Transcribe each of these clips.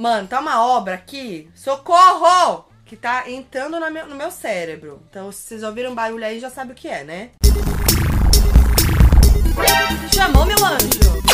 Mano, tá uma obra aqui. Socorro! Que tá entrando no meu, no meu cérebro. Então, se vocês ouviram barulho aí, já sabe o que é, né? Chamou, meu anjo!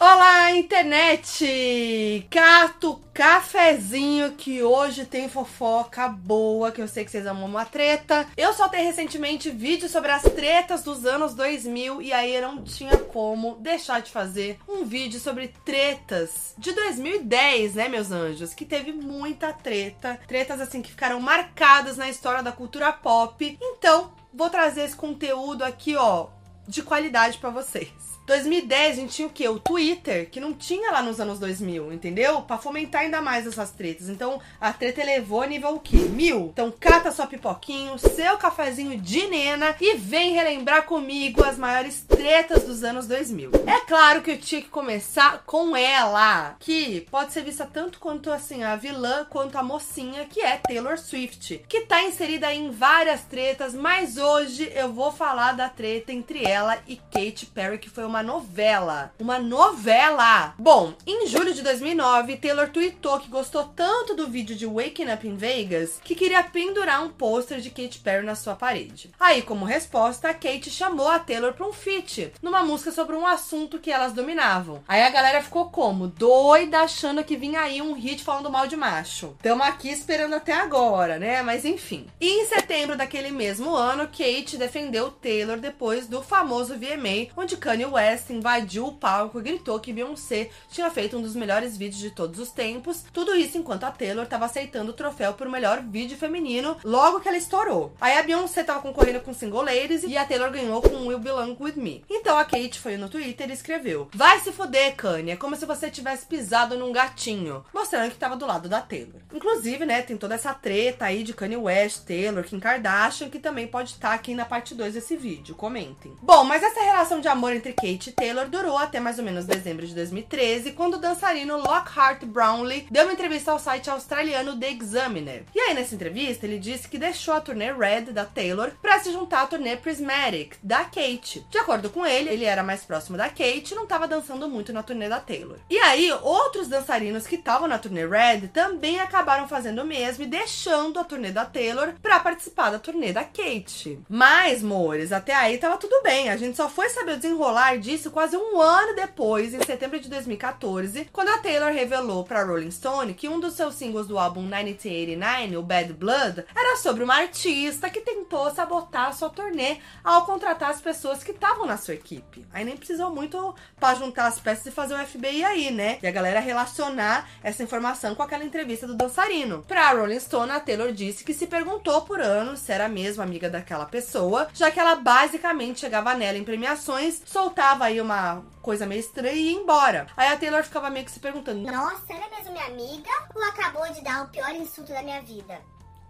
Olá, internet! Cato cafezinho que hoje tem fofoca boa, que eu sei que vocês amam uma treta. Eu soltei recentemente vídeo sobre as tretas dos anos 2000 e aí eu não tinha como deixar de fazer um vídeo sobre tretas de 2010, né, meus anjos? Que teve muita treta, tretas assim que ficaram marcadas na história da cultura pop. Então, vou trazer esse conteúdo aqui, ó, de qualidade para vocês. 2010 a gente tinha o quê? O Twitter, que não tinha lá nos anos 2000, entendeu? Para fomentar ainda mais essas tretas. Então a treta elevou nível o quê? Mil. Então cata sua pipoquinho, seu cafezinho de nena e vem relembrar comigo as maiores tretas dos anos 2000. É claro que eu tinha que começar com ela, que pode ser vista tanto quanto assim a vilã quanto a mocinha, que é Taylor Swift, que tá inserida em várias tretas, mas hoje eu vou falar da treta entre ela e Katy Perry, que foi uma uma novela. Uma novela! Bom, em julho de 2009, Taylor tweetou que gostou tanto do vídeo de Waking Up in Vegas que queria pendurar um pôster de Katy Perry na sua parede. Aí, como resposta, a Kate chamou a Taylor para um feat, numa música sobre um assunto que elas dominavam. Aí a galera ficou como? Doida, achando que vinha aí um hit falando mal de macho. Tamo aqui esperando até agora, né? Mas enfim. E em setembro daquele mesmo ano, Kate defendeu Taylor depois do famoso VMA, onde Kanye West West invadiu o palco e gritou que Beyoncé tinha feito um dos melhores vídeos de todos os tempos. Tudo isso enquanto a Taylor estava aceitando o troféu por melhor vídeo feminino logo que ela estourou. Aí a Beyoncé estava concorrendo com Single Ladies e a Taylor ganhou com Will Belong With Me. Então a Kate foi no Twitter e escreveu: Vai se fuder, Kanye, é como se você tivesse pisado num gatinho, mostrando que estava do lado da Taylor. Inclusive, né, tem toda essa treta aí de Kanye West, Taylor, Kim Kardashian, que também pode estar aqui na parte 2 desse vídeo. Comentem. Bom, mas essa relação de amor entre Kate Kate Taylor durou até mais ou menos dezembro de 2013, quando o dançarino Lockhart Brownlee deu uma entrevista ao site australiano The Examiner. E aí, nessa entrevista, ele disse que deixou a turnê Red da Taylor para se juntar à turnê Prismatic da Kate. De acordo com ele, ele era mais próximo da Kate e não estava dançando muito na turnê da Taylor. E aí, outros dançarinos que estavam na turnê Red também acabaram fazendo o mesmo e deixando a turnê da Taylor para participar da turnê da Kate. Mas, mores, até aí tava tudo bem. A gente só foi saber o desenrolar disso quase um ano depois, em setembro de 2014, quando a Taylor revelou para Rolling Stone que um dos seus singles do álbum 1989, o Bad Blood, era sobre uma artista que tentou sabotar sua turnê ao contratar as pessoas que estavam na sua equipe. Aí nem precisou muito para juntar as peças e fazer o FBI aí, né? E a galera relacionar essa informação com aquela entrevista do dançarino. Pra Rolling Stone, a Taylor disse que se perguntou por anos se era mesmo amiga daquela pessoa, já que ela basicamente chegava nela em premiações, soltava falava aí uma coisa meio estranha e ia embora. Aí a Taylor ficava meio que se perguntando: Nossa, ela é mesmo minha amiga ou acabou de dar o pior insulto da minha vida?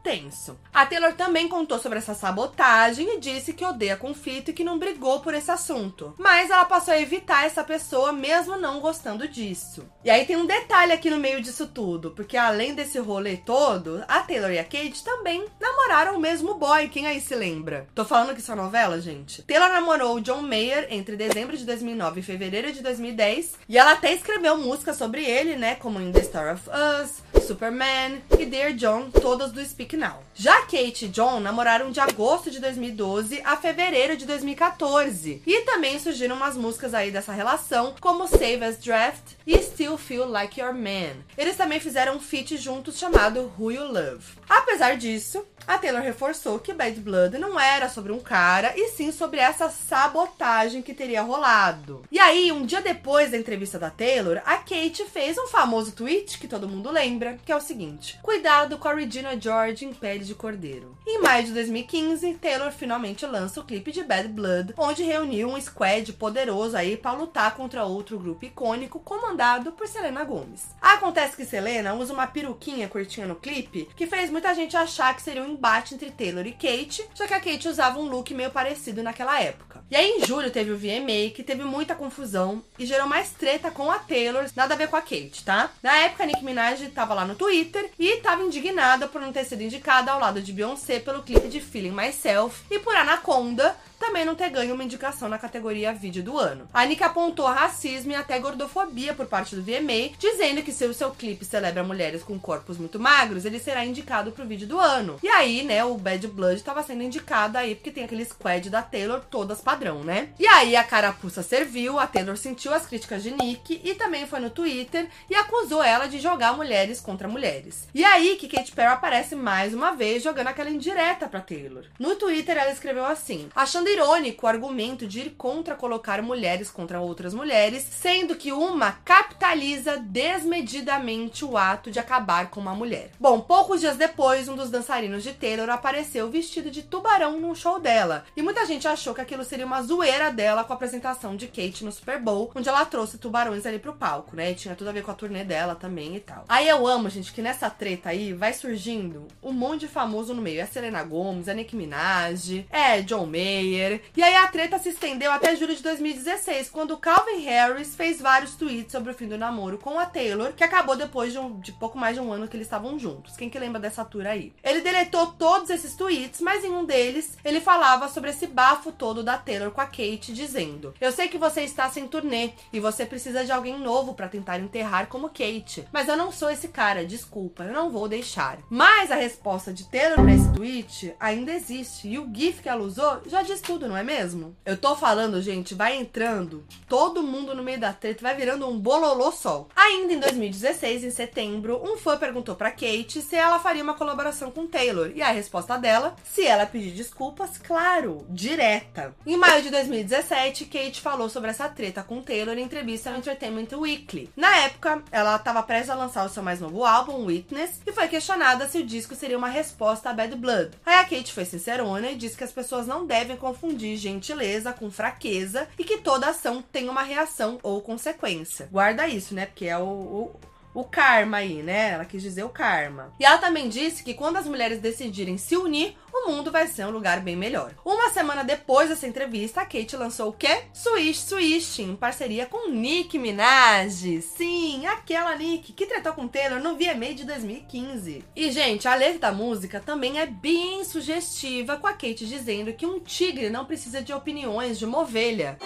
Tenso. A Taylor também contou sobre essa sabotagem e disse que odeia conflito e que não brigou por esse assunto. Mas ela passou a evitar essa pessoa mesmo não gostando disso. E aí tem um detalhe aqui no meio disso tudo, porque além desse rolê todo, a Taylor e a Kate também namoraram o mesmo boy, quem aí se lembra? Tô falando que isso é novela, gente? Taylor namorou o John Mayer entre dezembro de 2009 e fevereiro de 2010, e ela até escreveu música sobre ele, né, como In The Star of Us, Superman e Dear John, todas do Speak final. Já Kate e John namoraram de agosto de 2012 a fevereiro de 2014. E também surgiram umas músicas aí dessa relação, como Save As Draft e Still Feel Like Your Man. Eles também fizeram um feat juntos chamado Who You Love. Apesar disso, a Taylor reforçou que Bad Blood não era sobre um cara, e sim sobre essa sabotagem que teria rolado. E aí, um dia depois da entrevista da Taylor, a Kate fez um famoso tweet que todo mundo lembra, que é o seguinte: Cuidado com a Regina George em pele de cordeiro. Em maio de 2015, Taylor finalmente lança o clipe de Bad Blood, onde reuniu um squad poderoso aí para lutar contra outro grupo icônico comandado por Selena Gomez. Acontece que Selena usa uma peruquinha curtinha no clipe que fez muita gente achar que seria um embate entre Taylor e Kate, já que a Kate usava um look meio parecido naquela época. E aí em julho teve o VMA, que teve muita confusão e gerou mais treta com a Taylor, nada a ver com a Kate, tá? Na época, Nicki Minaj tava lá no Twitter e tava indignada por não ter sido indicada ao lado de Beyoncé pelo clipe de Feeling Myself e por Anaconda, também não ter ganho uma indicação na categoria vídeo do ano. A Nick apontou racismo e até gordofobia por parte do VMA, dizendo que se o seu clipe celebra mulheres com corpos muito magros, ele será indicado pro vídeo do ano. E aí, né, o Bad Blood tava sendo indicado aí porque tem aquele squad da Taylor todas padrão, né? E aí a carapuça serviu, a Taylor sentiu as críticas de Nick e também foi no Twitter e acusou ela de jogar mulheres contra mulheres. E aí que Katy Perry aparece mais uma vez jogando aquela indireta pra Taylor. No Twitter ela escreveu assim: achando irônico o argumento de ir contra colocar mulheres contra outras mulheres, sendo que uma capitaliza desmedidamente o ato de acabar com uma mulher. Bom, poucos dias depois, um dos dançarinos de Taylor apareceu vestido de tubarão num show dela. E muita gente achou que aquilo seria uma zoeira dela com a apresentação de Kate no Super Bowl, onde ela trouxe tubarões ali pro palco, né? E tinha tudo a ver com a turnê dela também e tal. Aí eu amo, gente, que nessa treta aí vai surgindo um monte de famoso no meio. É a Selena Gomez, a Nicki Minaj, é John Mayer. E aí a treta se estendeu até julho de 2016, quando Calvin Harris fez vários tweets sobre o fim do namoro com a Taylor, que acabou depois de, um, de pouco mais de um ano que eles estavam juntos. Quem que lembra dessa tour aí? Ele deletou todos esses tweets, mas em um deles ele falava sobre esse bafo todo da Taylor com a Kate, dizendo: Eu sei que você está sem turnê e você precisa de alguém novo para tentar enterrar como Kate, mas eu não sou esse cara, desculpa, eu não vou deixar. Mas a resposta de Taylor pra esse tweet ainda existe e o GIF que ela usou já diz tudo, não é mesmo? Eu tô falando, gente, vai entrando todo mundo no meio da treta, vai virando um bololô sol. Ainda em 2016, em setembro, um fã perguntou para Kate se ela faria uma colaboração com Taylor e a resposta dela, se ela pedir desculpas, claro, direta. Em maio de 2017, Kate falou sobre essa treta com Taylor em entrevista ao Entertainment Weekly. Na época, ela estava prestes a lançar o seu mais novo álbum, Witness, e foi questionada se o disco seria uma resposta a Bad Blood. Aí a Kate foi sincerona e disse que as pessoas não devem confundir gentileza com fraqueza e que toda ação tem uma reação ou consequência. Guarda isso, né? Porque é o, o o karma aí, né? Ela quis dizer o karma. E ela também disse que quando as mulheres decidirem se unir, o mundo vai ser um lugar bem melhor. Uma semana depois dessa entrevista, a Kate lançou o quê? Swish Swish, em parceria com Nick Minaj. Sim, aquela Nick que tretou com Taylor no VMA de 2015. E, gente, a letra da música também é bem sugestiva, com a Kate dizendo que um tigre não precisa de opiniões de uma ovelha.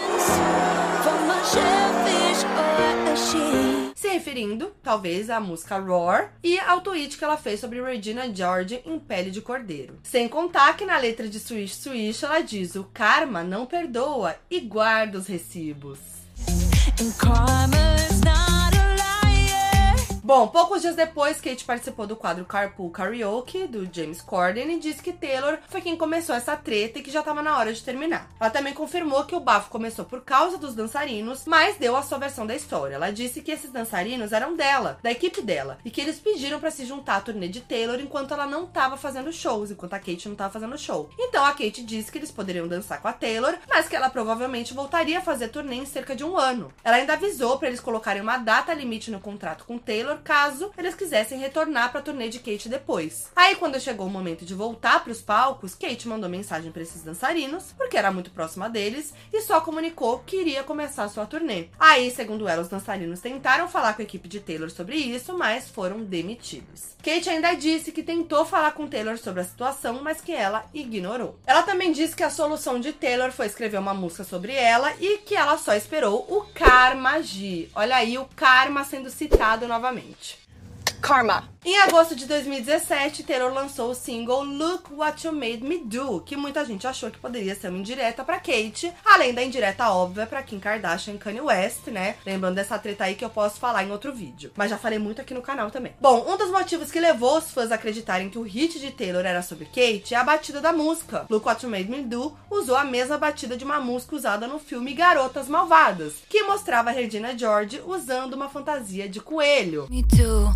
Se referindo, talvez, à música Roar e ao tweet que ela fez sobre Regina George em pele de cordeiro. Sem contar que na letra de Swish Swish ela diz: o karma não perdoa e guarda os recibos. Bom, poucos dias depois, Kate participou do quadro Carpool Karaoke do James Corden e disse que Taylor foi quem começou essa treta e que já estava na hora de terminar. Ela também confirmou que o bafo começou por causa dos dançarinos, mas deu a sua versão da história. Ela disse que esses dançarinos eram dela, da equipe dela, e que eles pediram para se juntar à turnê de Taylor enquanto ela não estava fazendo shows, enquanto a Kate não estava fazendo show. Então a Kate disse que eles poderiam dançar com a Taylor, mas que ela provavelmente voltaria a fazer turnê em cerca de um ano. Ela ainda avisou para eles colocarem uma data limite no contrato com Taylor caso eles quisessem retornar para turnê de Kate depois. Aí, quando chegou o momento de voltar para os palcos, Kate mandou mensagem para esses dançarinos, porque era muito próxima deles, e só comunicou que iria começar sua turnê. Aí, segundo ela, os dançarinos tentaram falar com a equipe de Taylor sobre isso, mas foram demitidos. Kate ainda disse que tentou falar com Taylor sobre a situação, mas que ela ignorou. Ela também disse que a solução de Taylor foi escrever uma música sobre ela e que ela só esperou o karma agir. Olha aí o karma sendo citado novamente. Change. Karma. Em agosto de 2017, Taylor lançou o single Look What You Made Me Do, que muita gente achou que poderia ser uma indireta para Kate, além da indireta óbvia para Kim Kardashian e Kanye West, né? Lembrando dessa treta aí que eu posso falar em outro vídeo, mas já falei muito aqui no canal também. Bom, um dos motivos que levou os fãs a acreditarem que o hit de Taylor era sobre Kate é a batida da música. Look What You Made Me Do usou a mesma batida de uma música usada no filme Garotas Malvadas, que mostrava a Regina George usando uma fantasia de coelho. Me too.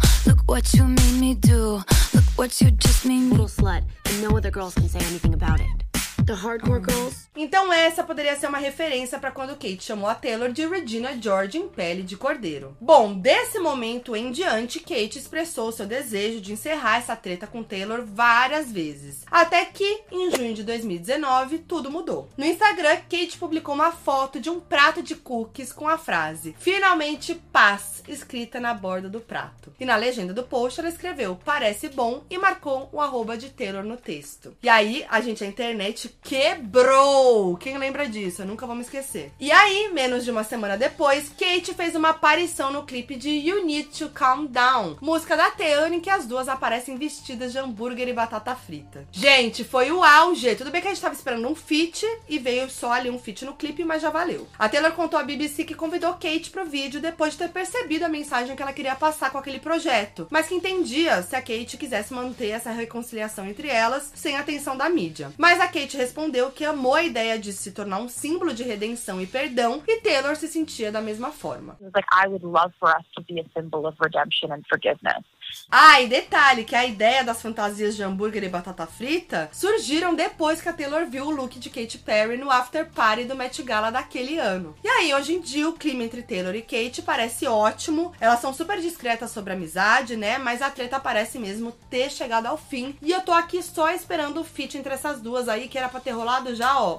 What you made me do. Look what you just made me. Little slut, and no other girls can say anything about it. Então essa poderia ser uma referência para quando Kate chamou a Taylor de Regina George em pele de cordeiro. Bom, desse momento em diante, Kate expressou seu desejo de encerrar essa treta com Taylor várias vezes. Até que, em junho de 2019, tudo mudou. No Instagram, Kate publicou uma foto de um prato de cookies com a frase: Finalmente paz escrita na borda do prato. E na legenda do post ela escreveu parece bom e marcou o arroba de Taylor no texto. E aí, a gente, a internet quebrou! Quem lembra disso? Eu nunca vou me esquecer. E aí, menos de uma semana depois, Kate fez uma aparição no clipe de You Need to Calm Down, música da Taylor em que as duas aparecem vestidas de hambúrguer e batata frita. Gente, foi o auge. Tudo bem que a gente tava esperando um feat e veio só ali um feat no clipe, mas já valeu. A Taylor contou à BBC que convidou Kate pro vídeo depois de ter percebido a mensagem que ela queria passar com aquele projeto, mas que entendia se a Kate quisesse manter essa reconciliação entre elas sem a atenção da mídia. Mas a Kate respondeu que amou a ideia de se tornar um símbolo de redenção e perdão e Taylor se sentia da mesma forma. Like I would love for us to be a symbol of redemption and forgiveness. Ah, e detalhe que a ideia das fantasias de hambúrguer e batata frita surgiram depois que a Taylor viu o look de Katy Perry no after party do Met Gala daquele ano. E aí, hoje em dia, o clima entre Taylor e Kate parece ótimo. Elas são super discretas sobre amizade, né? Mas a treta parece mesmo ter chegado ao fim. E eu tô aqui só esperando o feat entre essas duas aí, que era pra ter rolado já, ó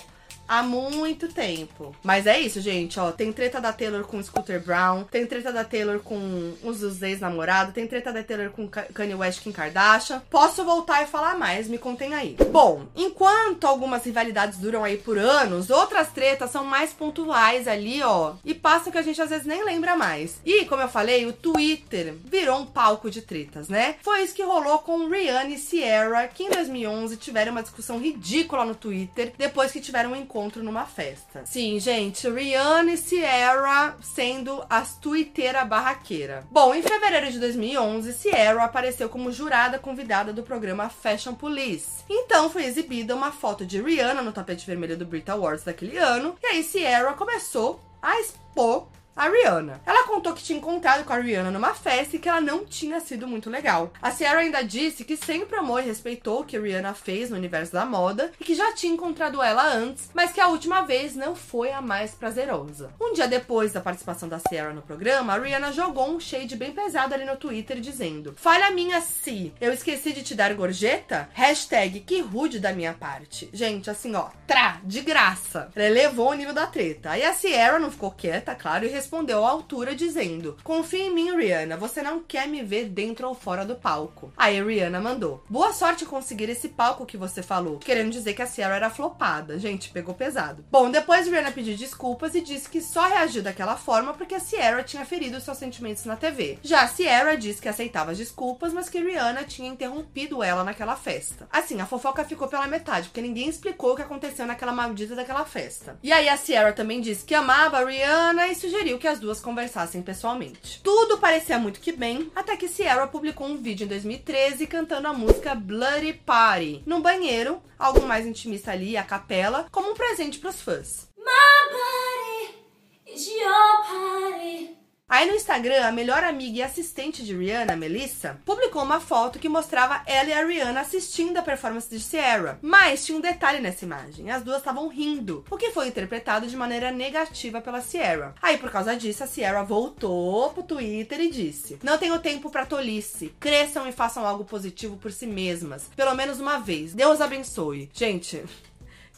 há muito tempo. Mas é isso, gente, ó. Tem treta da Taylor com Scooter Brown, tem treta da Taylor com os dos ex-namorados, tem treta da Taylor com Kanye West Kim Kardashian. Posso voltar e falar mais, me contem aí. Bom, enquanto algumas rivalidades duram aí por anos, outras tretas são mais pontuais ali, ó, e passam que a gente às vezes nem lembra mais. E, como eu falei, o Twitter virou um palco de tretas, né? Foi isso que rolou com Rihanna e Sierra, que em 2011 tiveram uma discussão ridícula no Twitter, depois que tiveram um encontro encontro numa festa. Sim, gente, Rihanna e Sierra sendo as tuiteira barraqueira. Bom, em fevereiro de 2011, Sierra apareceu como jurada convidada do programa Fashion Police. Então foi exibida uma foto de Rihanna no tapete vermelho do Brit Awards daquele ano, e aí Sierra começou a expor a Rihanna. Ela contou que tinha encontrado com a Rihanna numa festa e que ela não tinha sido muito legal. A Ciara ainda disse que sempre amou e respeitou o que a Rihanna fez no universo da moda e que já tinha encontrado ela antes, mas que a última vez não foi a mais prazerosa. Um dia depois da participação da Ciara no programa, a Rihanna jogou um shade bem pesado ali no Twitter dizendo: Falha minha se eu esqueci de te dar gorjeta? Hashtag que rude da minha parte. Gente, assim ó, trá, de graça. Ela elevou o nível da treta. Aí a Ciara não ficou quieta, claro, e respondeu à altura dizendo: Confia em mim, Rihanna, você não quer me ver dentro ou fora do palco. Aí Rihanna mandou: Boa sorte conseguir esse palco que você falou, querendo dizer que a Sierra era flopada. Gente, pegou pesado. Bom, depois Rihanna pediu desculpas e disse que só reagiu daquela forma porque a Sierra tinha ferido seus sentimentos na TV. Já a Sierra disse que aceitava as desculpas, mas que Rihanna tinha interrompido ela naquela festa. Assim, a fofoca ficou pela metade, porque ninguém explicou o que aconteceu naquela maldita daquela festa. E aí a Sierra também disse que amava a Rihanna e sugeriu que as duas conversassem pessoalmente. Tudo parecia muito que bem, até que Sierra publicou um vídeo em 2013 cantando a música Bloody Party num banheiro, algo mais intimista ali, a capela, como um presente para os fãs. My body is your party. Aí no Instagram, a melhor amiga e assistente de Rihanna, Melissa, publicou uma foto que mostrava ela e a Rihanna assistindo a performance de Sierra. Mas tinha um detalhe nessa imagem: as duas estavam rindo, o que foi interpretado de maneira negativa pela Sierra. Aí, por causa disso, a Sierra voltou pro Twitter e disse: Não tenho tempo para tolice. Cresçam e façam algo positivo por si mesmas. Pelo menos uma vez. Deus abençoe. Gente,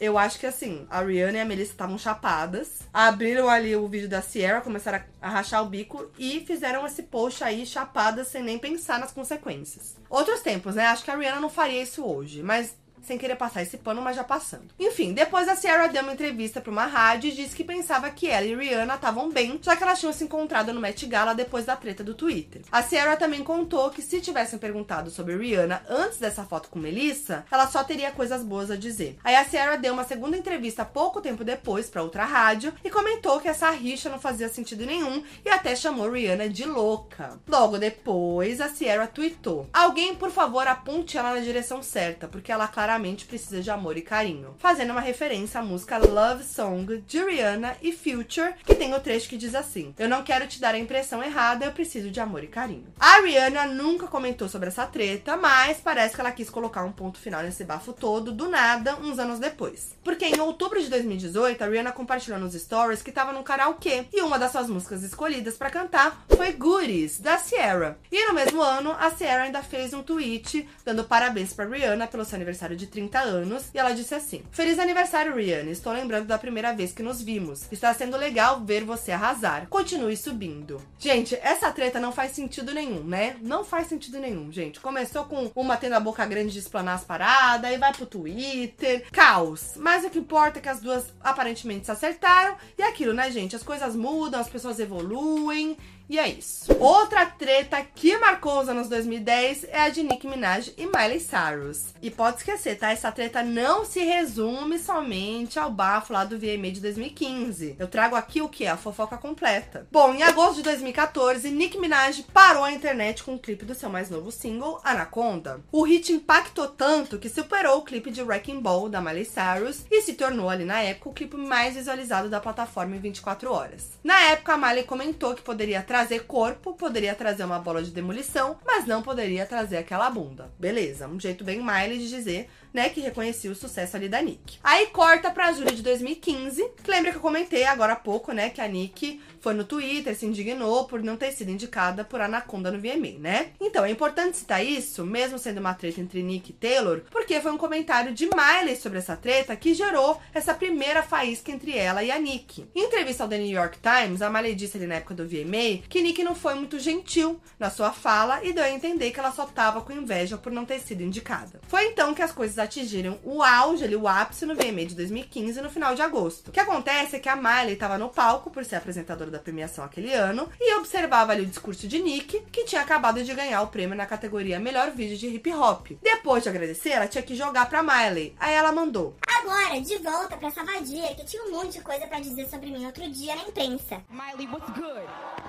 eu acho que assim, a Rihanna e a Melissa estavam chapadas, abriram ali o vídeo da Sierra, começaram a, rachar o bico e fizeram esse post aí chapadas sem nem pensar nas consequências. Outros tempos, né? Acho que a Rihanna não faria isso hoje, mas sem querer passar esse pano, mas já passando. Enfim, depois a Sierra deu uma entrevista para uma rádio e disse que pensava que ela e Rihanna estavam bem, já que elas tinham se encontrado no Met Gala depois da treta do Twitter. A Sierra também contou que se tivessem perguntado sobre Rihanna antes dessa foto com Melissa, ela só teria coisas boas a dizer. Aí a Sierra deu uma segunda entrevista pouco tempo depois para outra rádio e comentou que essa rixa não fazia sentido nenhum e até chamou Rihanna de louca. Logo depois, a Sierra tweetou: Alguém, por favor, aponte ela na direção certa, porque ela claramente precisa de amor e carinho, fazendo uma referência à música Love Song de Rihanna e Future, que tem o trecho que diz assim: Eu não quero te dar a impressão errada, eu preciso de amor e carinho. A Rihanna nunca comentou sobre essa treta, mas parece que ela quis colocar um ponto final nesse bafo todo do nada, uns anos depois. Porque em outubro de 2018, a Rihanna compartilhou nos stories que estava no karaokê e uma das suas músicas escolhidas para cantar foi Goodies, da Sierra. E no mesmo ano, a Sierra ainda fez um tweet dando parabéns para Rihanna pelo seu aniversário de 30 anos, e ela disse assim: Feliz aniversário, Rihanna. Estou lembrando da primeira vez que nos vimos. Está sendo legal ver você arrasar. Continue subindo. Gente, essa treta não faz sentido nenhum, né? Não faz sentido nenhum, gente. Começou com uma tendo a boca grande de explanar as paradas, aí vai pro Twitter. Caos. Mas o que importa é que as duas aparentemente se acertaram. E é aquilo, né, gente? As coisas mudam, as pessoas evoluem. E é isso. Outra treta que marcou os anos 2010 é a de Nicki Minaj e Miley Cyrus. E pode esquecer, tá? Essa treta não se resume somente ao bafo lá do VMA de 2015. Eu trago aqui o que? A fofoca completa. Bom, em agosto de 2014, Nicki Minaj parou a internet com o clipe do seu mais novo single, Anaconda. O hit impactou tanto que superou o clipe de Wrecking Ball da Miley Cyrus e se tornou ali na época o clipe mais visualizado da plataforma em 24 horas. Na época, a Miley comentou que poderia trazer trazer corpo, poderia trazer uma bola de demolição, mas não poderia trazer aquela bunda. Beleza, um jeito bem Miley de dizer né, que reconhecia o sucesso ali da Nick. Aí corta pra julho de 2015, que lembra que eu comentei agora há pouco, né, que a Nick foi no Twitter, se indignou por não ter sido indicada por Anaconda no VMA, né? Então, é importante citar isso, mesmo sendo uma treta entre Nick e Taylor, porque foi um comentário de Miley sobre essa treta que gerou essa primeira faísca entre ela e a Nick. Em entrevista ao The New York Times, a Miley disse ali na época do VMA que Nick não foi muito gentil na sua fala e deu a entender que ela só tava com inveja por não ter sido indicada. Foi então que as coisas atingiram o auge, ali, o ápice no VMA de 2015, no final de agosto. O que acontece é que a Miley estava no palco por ser apresentadora da premiação aquele ano e observava ali o discurso de Nick, que tinha acabado de ganhar o prêmio na categoria Melhor Vídeo de Hip Hop. Depois de agradecer, ela tinha que jogar pra Miley. Aí ela mandou: Agora, de volta pra essa vadia que tinha um monte de coisa para dizer sobre mim outro dia na imprensa. Miley, what's good?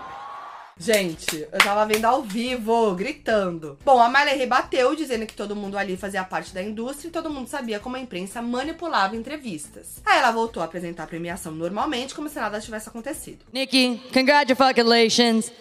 Gente, eu tava vendo ao vivo, gritando. Bom, a Miley rebateu, dizendo que todo mundo ali fazia parte da indústria e todo mundo sabia como a imprensa manipulava entrevistas. Aí ela voltou a apresentar a premiação normalmente, como se nada tivesse acontecido. Nikki, congratulations.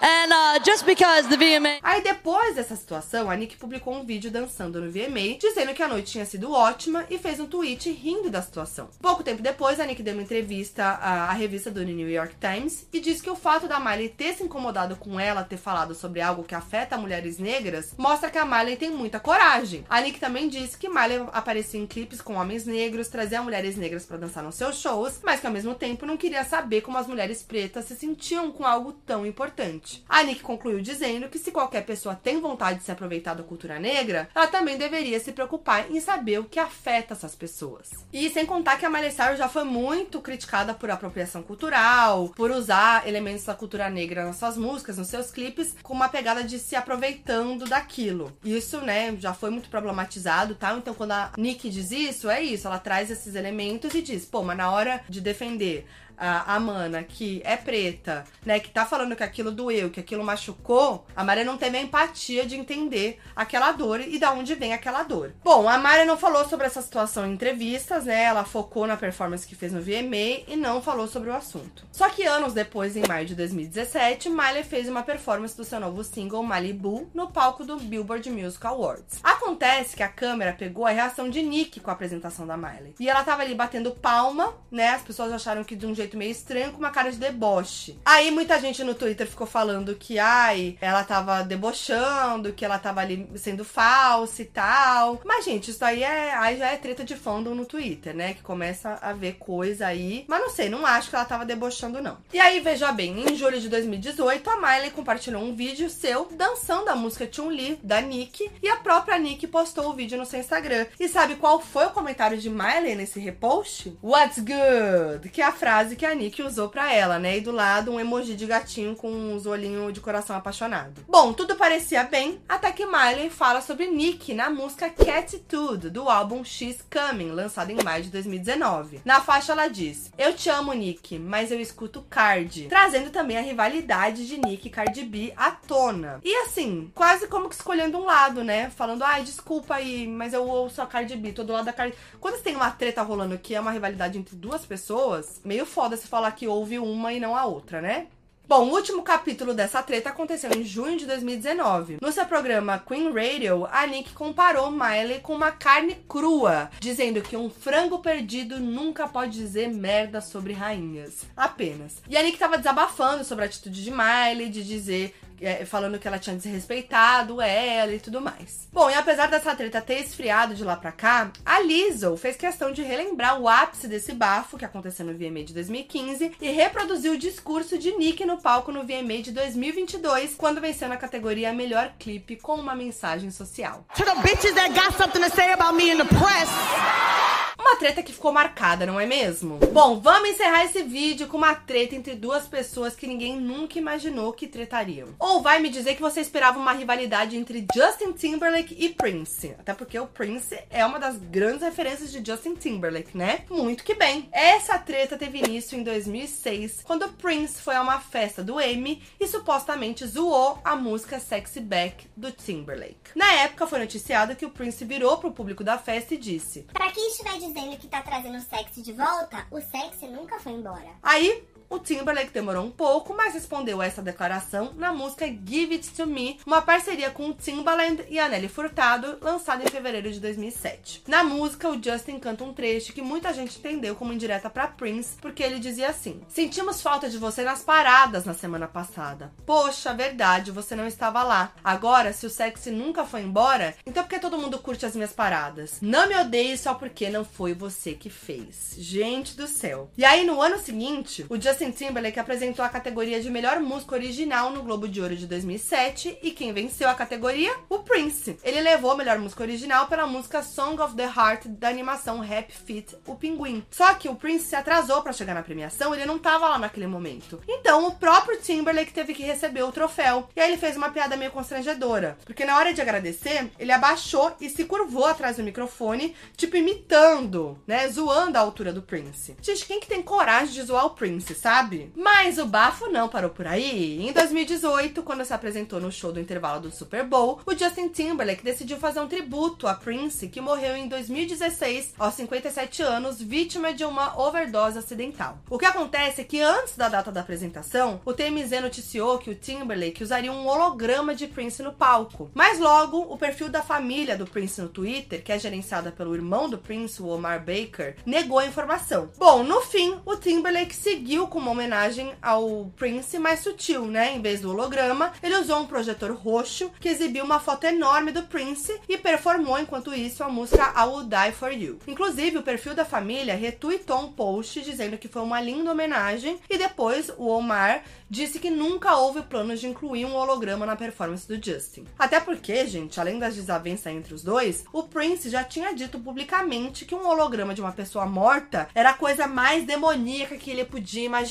And uh, just because the VMA. Aí depois dessa situação, a Nick publicou um vídeo dançando no VMA, dizendo que a noite tinha sido ótima e fez um tweet rindo da situação. Pouco tempo depois, a Nick deu uma entrevista à, à revista do New York Times e disse que o fato da Miley ter se incomodado com ela ter falado sobre algo que afeta mulheres negras mostra que a Miley tem muita coragem. A Nick também disse que Miley aparecia em clipes com homens negros, trazia mulheres negras para dançar nos seus shows, mas que ao mesmo tempo não queria saber como as mulheres pretas se sentiam com algo tão importante. A Nick concluiu dizendo que se qualquer pessoa tem vontade de se aproveitar da cultura negra, ela também deveria se preocupar em saber o que afeta essas pessoas. E sem contar que a Miley Cyrus já foi muito criticada por apropriação cultural, por usar elementos da cultura negra nas suas músicas, nos seus clipes, com uma pegada de se aproveitando daquilo. Isso, né, já foi muito problematizado, tal. Tá? Então, quando a Nick diz isso, é isso. Ela traz esses elementos e diz, pô, mas na hora de defender a, a mana, que é preta, né, que tá falando que aquilo doeu, que aquilo machucou, a Maria não teve a empatia de entender aquela dor e da onde vem aquela dor. Bom, a Maria não falou sobre essa situação em entrevistas, né? Ela focou na performance que fez no VMA e não falou sobre o assunto. Só que anos depois, em maio de 2017, Miley fez uma performance do seu novo single Malibu no palco do Billboard Music Awards. Acontece que a câmera pegou a reação de Nick com a apresentação da Miley. E ela tava ali batendo palma, né? As pessoas acharam que de um jeito jeito meio estranho, com uma cara de deboche. Aí muita gente no Twitter ficou falando que, ai, ela tava debochando, que ela tava ali sendo falsa e tal. Mas, gente, isso aí é. Aí já é treta de fandom no Twitter, né? Que começa a ver coisa aí. Mas não sei, não acho que ela tava debochando, não. E aí, veja bem, em julho de 2018, a Miley compartilhou um vídeo seu dançando a música Chun-Li, da Nick, e a própria Nick postou o vídeo no seu Instagram. E sabe qual foi o comentário de Miley nesse repost? What's good? Que é a frase que a Nick usou pra ela, né? E do lado um emoji de gatinho com os olhinhos de coração apaixonado. Bom, tudo parecia bem, até que Miley fala sobre Nick na música Catitude, do álbum X Coming, lançado em maio de 2019. Na faixa ela diz: Eu te amo, Nick, mas eu escuto Card, trazendo também a rivalidade de Nick e Cardi B à tona. E assim, quase como que escolhendo um lado, né? Falando, ai, desculpa aí, mas eu ouço a Cardi B, tô do lado da Cardi Quando tem uma treta rolando que é uma rivalidade entre duas pessoas, meio foda foda se falar que houve uma e não a outra, né? Bom, o último capítulo dessa treta aconteceu em junho de 2019. No seu programa Queen Radio, a Nick comparou Miley com uma carne crua, dizendo que um frango perdido nunca pode dizer merda sobre rainhas. Apenas. E a Nick tava desabafando sobre a atitude de Miley, de dizer falando que ela tinha desrespeitado ela e tudo mais. Bom, e apesar dessa treta ter esfriado de lá pra cá, a Lizzo fez questão de relembrar o ápice desse bafo que aconteceu no VMA de 2015 e reproduziu o discurso de Nick no palco no VMA de 2022, quando venceu na categoria Melhor Clipe com uma mensagem social. To the bitches that got something to say about me in the press. Uma treta que ficou marcada, não é mesmo? Bom, vamos encerrar esse vídeo com uma treta entre duas pessoas que ninguém nunca imaginou que tretariam. Ou vai me dizer que você esperava uma rivalidade entre Justin Timberlake e Prince. Até porque o Prince é uma das grandes referências de Justin Timberlake, né? Muito que bem. Essa treta teve início em 2006, quando Prince foi a uma festa do Emmy e supostamente zoou a música Sexy Back do Timberlake. Na época foi noticiado que o Prince virou pro público da festa e disse: Pra quem estiver dizendo que tá trazendo o sexy de volta, o sexy nunca foi embora. Aí, o Timberlake demorou um pouco, mas respondeu essa declaração na música Give It To Me, uma parceria com o Timbaland e a Nelly Furtado, lançada em fevereiro de 2007. Na música, o Justin canta um trecho que muita gente entendeu como indireta para Prince, porque ele dizia assim: Sentimos falta de você nas paradas na semana passada. Poxa, verdade, você não estava lá. Agora, se o sexy nunca foi embora, então por que todo mundo curte as minhas paradas? Não me odeie só porque não foi você que fez. Gente do céu. E aí, no ano seguinte, o Justin Timberlake apresentou a categoria de melhor música original no Globo de Ouro de 2007 e quem venceu a categoria? O Prince. Ele levou a melhor música original pela música Song of the Heart da animação Happy Feet, o Pinguim. Só que o Prince se atrasou para chegar na premiação, ele não tava lá naquele momento. Então, o próprio Timberlake teve que receber o troféu. E aí ele fez uma piada meio constrangedora, porque na hora de agradecer, ele abaixou e se curvou atrás do microfone, tipo imitando, né, zoando a altura do Prince. Gente, quem que tem coragem de zoar o Prince, sabe? Mas o bafo não parou por aí. Em 2018, quando se apresentou no show do intervalo do Super Bowl, o Justin Timberlake decidiu fazer um tributo a Prince, que morreu em 2016, aos 57 anos, vítima de uma overdose acidental. O que acontece é que antes da data da apresentação, o TMZ noticiou que o Timberlake usaria um holograma de Prince no palco. Mas logo, o perfil da família do Prince no Twitter, que é gerenciada pelo irmão do Prince, o Omar Baker, negou a informação. Bom, no fim, o Timberlake seguiu com uma homenagem ao Prince mais sutil, né? Em vez do holograma, ele usou um projetor roxo que exibiu uma foto enorme do Prince e performou enquanto isso a música I Will Die For You. Inclusive, o perfil da família retweetou um post dizendo que foi uma linda homenagem e depois o Omar disse que nunca houve planos de incluir um holograma na performance do Justin. Até porque, gente, além das desavenças entre os dois, o Prince já tinha dito publicamente que um holograma de uma pessoa morta era a coisa mais demoníaca que ele podia imaginar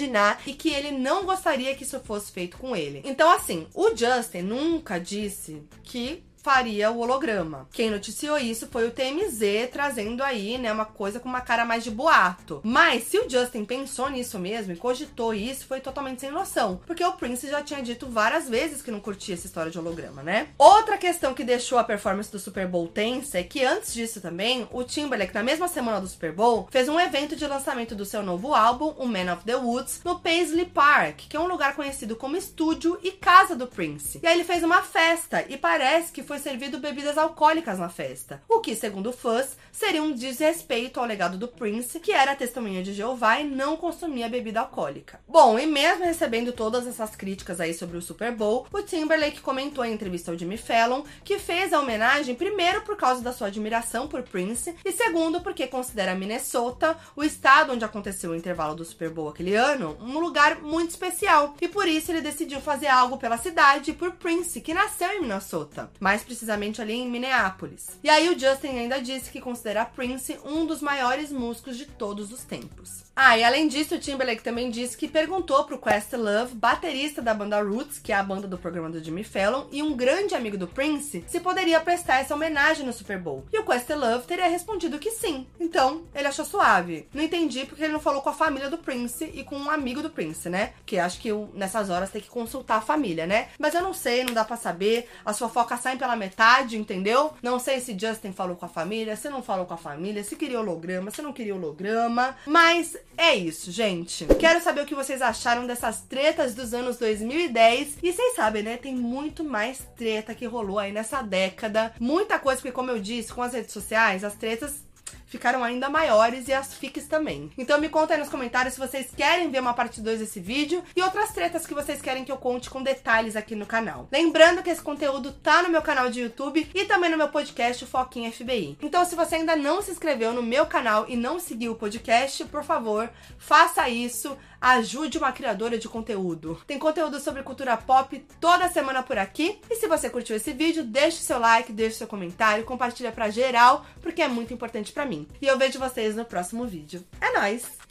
e que ele não gostaria que isso fosse feito com ele. Então, assim, o Justin nunca disse que faria o holograma. Quem noticiou isso foi o TMZ, trazendo aí, né, uma coisa com uma cara mais de boato. Mas se o Justin pensou nisso mesmo e cogitou isso, foi totalmente sem noção, porque o Prince já tinha dito várias vezes que não curtia essa história de holograma, né? Outra questão que deixou a performance do Super Bowl tensa é que antes disso também, o Timberlake, na mesma semana do Super Bowl, fez um evento de lançamento do seu novo álbum, o Man of the Woods, no Paisley Park, que é um lugar conhecido como estúdio e casa do Prince. E aí ele fez uma festa e parece que foi servido bebidas alcoólicas na festa, o que, segundo fãs, seria um desrespeito ao legado do Prince, que era testemunha de Jeová e não consumia bebida alcoólica. Bom, e mesmo recebendo todas essas críticas aí sobre o Super Bowl, o Timberlake comentou em entrevista ao Jimmy Fallon que fez a homenagem primeiro por causa da sua admiração por Prince e segundo porque considera Minnesota, o estado onde aconteceu o intervalo do Super Bowl aquele ano, um lugar muito especial. E por isso ele decidiu fazer algo pela cidade e por Prince, que nasceu em Minnesota, mais precisamente ali em Minneapolis. E aí o Justin ainda disse que considera Prince um dos maiores músicos de todos os tempos. Ah, e além disso, o Timberlake também disse que perguntou pro Questlove, baterista da banda Roots, que é a banda do programa do Jimmy Fallon, e um grande amigo do Prince, se poderia prestar essa homenagem no Super Bowl. E o Questlove teria respondido que sim. Então, ele achou suave. Não entendi porque ele não falou com a família do Prince e com um amigo do Prince, né? Que acho que nessas horas tem que consultar a família, né? Mas eu não sei, não dá para saber. As fofocas saem pela metade, entendeu? Não sei se Justin falou com a família, se não falou com a família, se queria holograma, se não queria holograma. Mas é isso, gente. Quero saber o que vocês acharam dessas tretas dos anos 2010. E vocês sabem, né? Tem muito mais treta que rolou aí nessa década. Muita coisa, porque como eu disse, com as redes sociais, as tretas ficaram ainda maiores e as fics também. Então me conta aí nos comentários se vocês querem ver uma parte 2 desse vídeo e outras tretas que vocês querem que eu conte com detalhes aqui no canal. Lembrando que esse conteúdo tá no meu canal de YouTube e também no meu podcast Foquinha FBI. Então se você ainda não se inscreveu no meu canal e não seguiu o podcast, por favor, faça isso ajude uma criadora de conteúdo. Tem conteúdo sobre cultura pop toda semana por aqui. E se você curtiu esse vídeo, deixe seu like, deixe seu comentário, compartilha pra geral, porque é muito importante pra mim. E eu vejo vocês no próximo vídeo. É nóis!